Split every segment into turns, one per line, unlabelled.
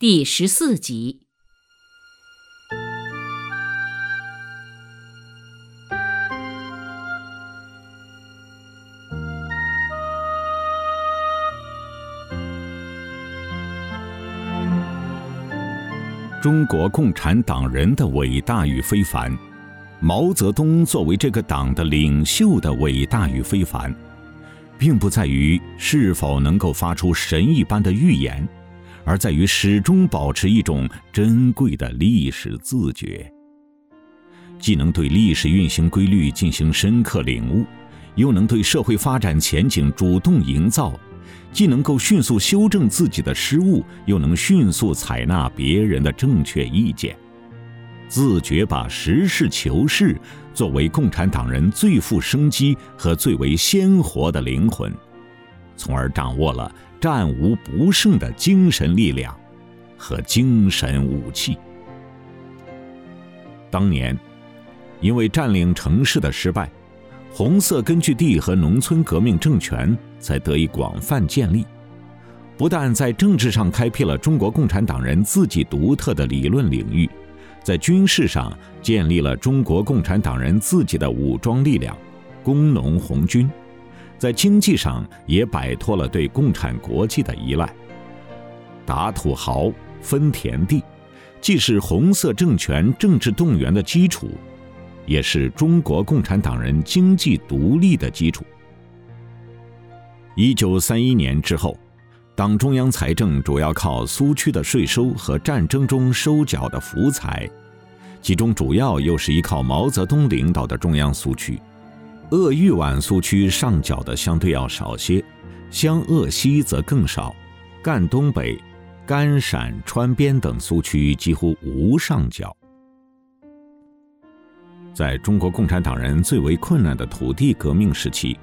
第十四集。
中国共产党人的伟大与非凡，毛泽东作为这个党的领袖的伟大与非凡，并不在于是否能够发出神一般的预言，而在于始终保持一种珍贵的历史自觉，既能对历史运行规律进行深刻领悟，又能对社会发展前景主动营造。既能够迅速修正自己的失误，又能迅速采纳别人的正确意见，自觉把实事求是作为共产党人最富生机和最为鲜活的灵魂，从而掌握了战无不胜的精神力量和精神武器。当年，因为占领城市的失败。红色根据地和农村革命政权才得以广泛建立，不但在政治上开辟了中国共产党人自己独特的理论领域，在军事上建立了中国共产党人自己的武装力量——工农红军，在经济上也摆脱了对共产国际的依赖，打土豪、分田地，既是红色政权政治动员的基础。也是中国共产党人经济独立的基础。一九三一年之后，党中央财政主要靠苏区的税收和战争中收缴的福财，其中主要又是依靠毛泽东领导的中央苏区，鄂豫皖苏区上缴的相对要少些，湘鄂西则更少，赣东北、甘陕川边等苏区几乎无上缴。在中国共产党人最为困难的土地革命时期，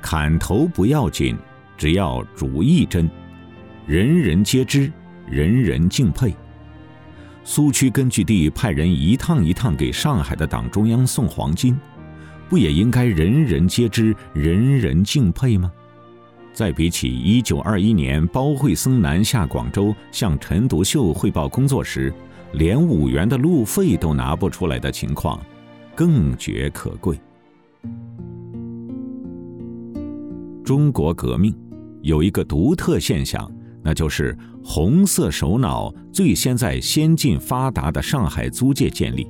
砍头不要紧，只要主意真，人人皆知，人人敬佩。苏区根据地派人一趟一趟给上海的党中央送黄金，不也应该人人皆知，人人敬佩吗？再比起一九二一年包惠僧南下广州向陈独秀汇报工作时，连五元的路费都拿不出来的情况。更觉可贵。中国革命有一个独特现象，那就是红色首脑最先在先进发达的上海租界建立，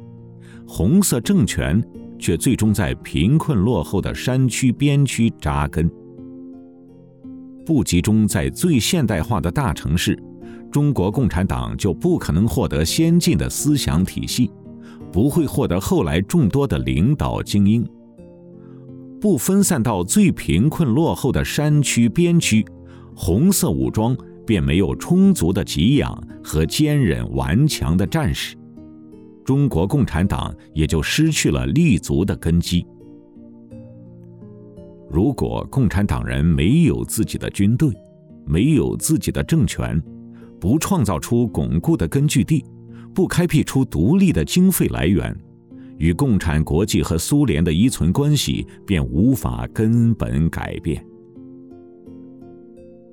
红色政权却最终在贫困落后的山区边区扎根。不集中在最现代化的大城市，中国共产党就不可能获得先进的思想体系。不会获得后来众多的领导精英。不分散到最贫困落后的山区边区，红色武装便没有充足的给养和坚韧顽强的战士，中国共产党也就失去了立足的根基。如果共产党人没有自己的军队，没有自己的政权，不创造出巩固的根据地。不开辟出独立的经费来源，与共产国际和苏联的依存关系便无法根本改变。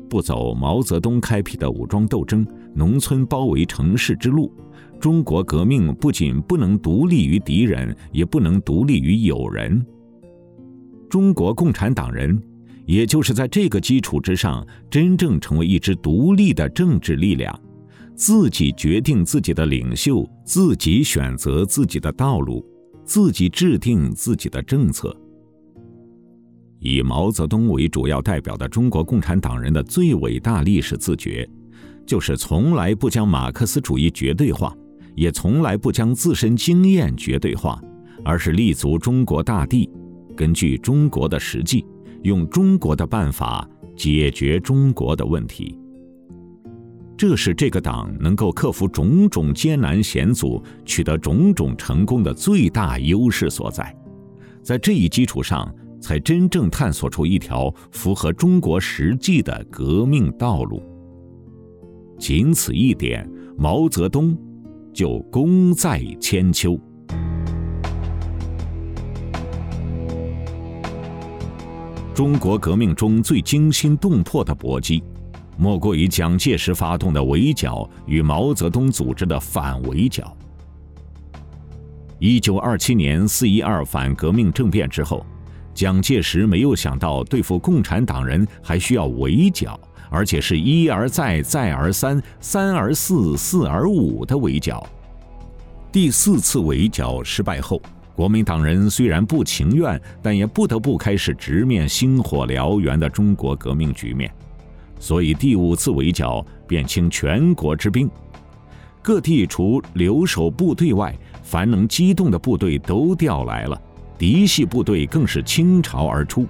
不走毛泽东开辟的武装斗争、农村包围城市之路，中国革命不仅不能独立于敌人，也不能独立于友人。中国共产党人，也就是在这个基础之上，真正成为一支独立的政治力量。自己决定自己的领袖，自己选择自己的道路，自己制定自己的政策。以毛泽东为主要代表的中国共产党人的最伟大历史自觉，就是从来不将马克思主义绝对化，也从来不将自身经验绝对化，而是立足中国大地，根据中国的实际，用中国的办法解决中国的问题。这是这个党能够克服种种艰难险阻、取得种种成功的最大优势所在，在这一基础上，才真正探索出一条符合中国实际的革命道路。仅此一点，毛泽东就功在千秋。中国革命中最惊心动魄的搏击。莫过于蒋介石发动的围剿与毛泽东组织的反围剿。一九二七年四一二反革命政变之后，蒋介石没有想到对付共产党人还需要围剿，而且是一而再、再而三、三而四、四而五的围剿。第四次围剿失败后。国民党人虽然不情愿，但也不得不开始直面星火燎原的中国革命局面，所以第五次围剿便倾全国之兵，各地除留守部队外，凡能机动的部队都调来了，嫡系部队更是倾巢而出，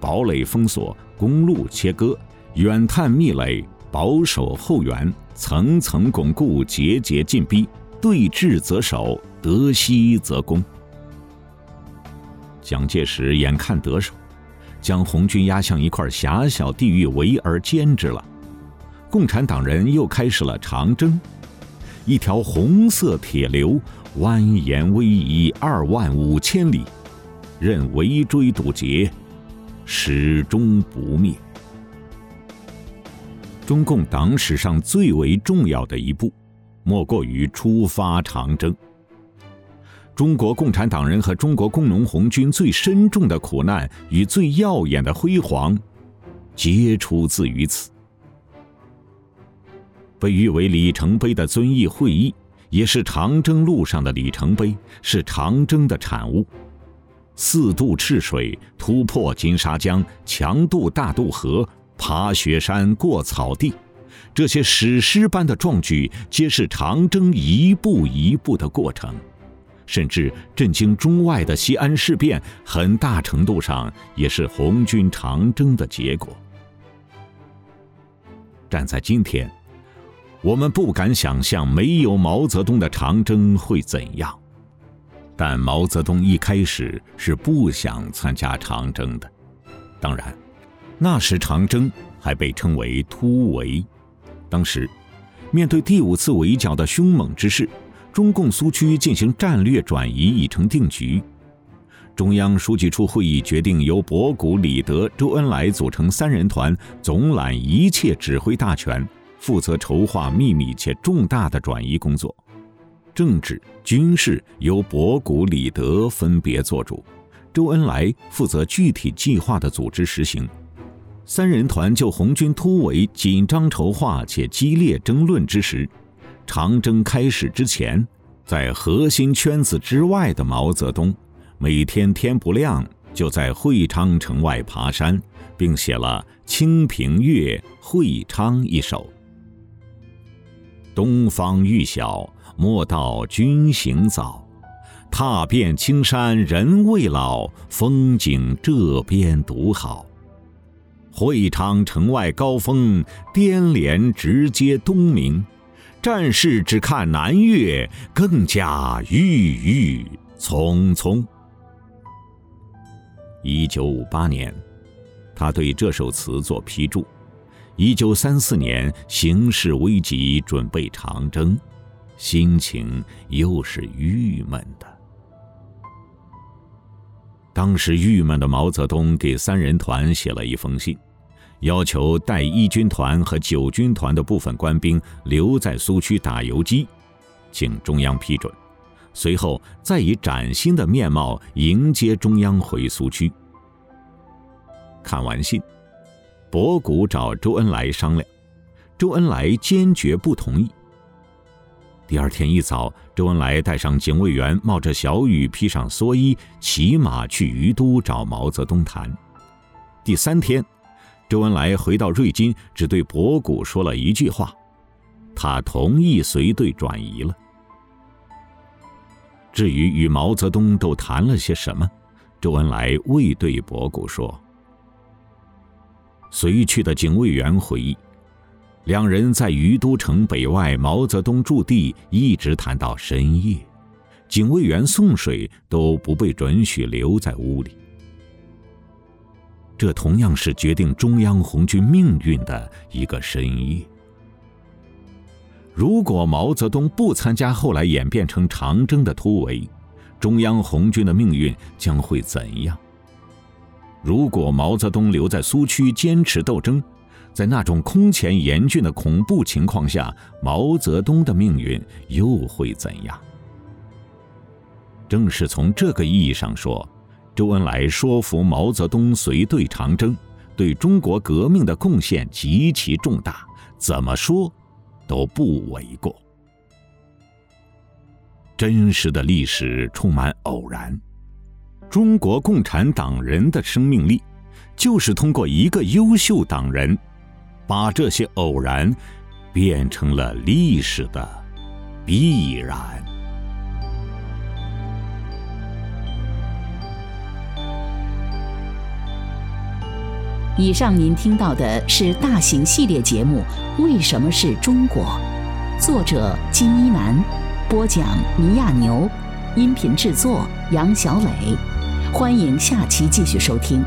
堡垒封锁，公路切割，远探密垒，保守后援，层层巩固，节节进逼，对峙则守，得西则攻。蒋介石眼看得手，将红军压向一块狭小地域围而歼之了。共产党人又开始了长征，一条红色铁流蜿蜒逶迤二万五千里，任围追堵截，始终不灭。中共党史上最为重要的一步，莫过于出发长征。中国共产党人和中国工农红军最深重的苦难与最耀眼的辉煌，皆出自于此。被誉为里程碑的遵义会议，也是长征路上的里程碑，是长征的产物。四渡赤水，突破金沙江，强渡大渡河，爬雪山，过草地，这些史诗般的壮举，皆是长征一步一步的过程。甚至震惊中外的西安事变，很大程度上也是红军长征的结果。站在今天，我们不敢想象没有毛泽东的长征会怎样，但毛泽东一开始是不想参加长征的。当然，那时长征还被称为突围。当时，面对第五次围剿的凶猛之势。中共苏区进行战略转移已成定局，中央书记处会议决定由博古、李德、周恩来组成三人团，总揽一切指挥大权，负责筹划秘密且重大的转移工作。政治、军事由博古、李德分别做主，周恩来负责具体计划的组织实行。三人团就红军突围紧张筹划且激烈争论之时。长征开始之前，在核心圈子之外的毛泽东，每天天不亮就在会昌城外爬山，并写了《清平乐·会昌》一首：“东方欲晓，莫道君行早。踏遍青山人未老，风景这边独好。会昌城外高峰，颠连直接东明。”战士只看南岳，更加郁郁葱葱。一九五八年，他对这首词作批注。一九三四年，形势危急，准备长征，心情又是郁闷的。当时郁闷的毛泽东给三人团写了一封信。要求带一军团和九军团的部分官兵留在苏区打游击，请中央批准。随后再以崭新的面貌迎接中央回苏区。看完信，博古找周恩来商量，周恩来坚决不同意。第二天一早，周恩来带上警卫员，冒着小雨，披上蓑衣，骑马去于都找毛泽东谈。第三天。周恩来回到瑞金，只对博古说了一句话：“他同意随队转移了。”至于与毛泽东都谈了些什么，周恩来未对博古说。随去的警卫员回忆，两人在于都城北外毛泽东驻地一直谈到深夜，警卫员送水都不被准许留在屋里。这同样是决定中央红军命运的一个深夜。如果毛泽东不参加后来演变成长征的突围，中央红军的命运将会怎样？如果毛泽东留在苏区坚持斗争，在那种空前严峻的恐怖情况下，毛泽东的命运又会怎样？正是从这个意义上说，周恩来说服毛泽东随队长征，对中国革命的贡献极其重大，怎么说都不为过。真实的历史充满偶然，中国共产党人的生命力，就是通过一个优秀党人，把这些偶然变成了历史的必然。
以上您听到的是大型系列节目《为什么是中国》，作者金一南，播讲倪亚牛，音频制作杨小磊。欢迎下期继续收听。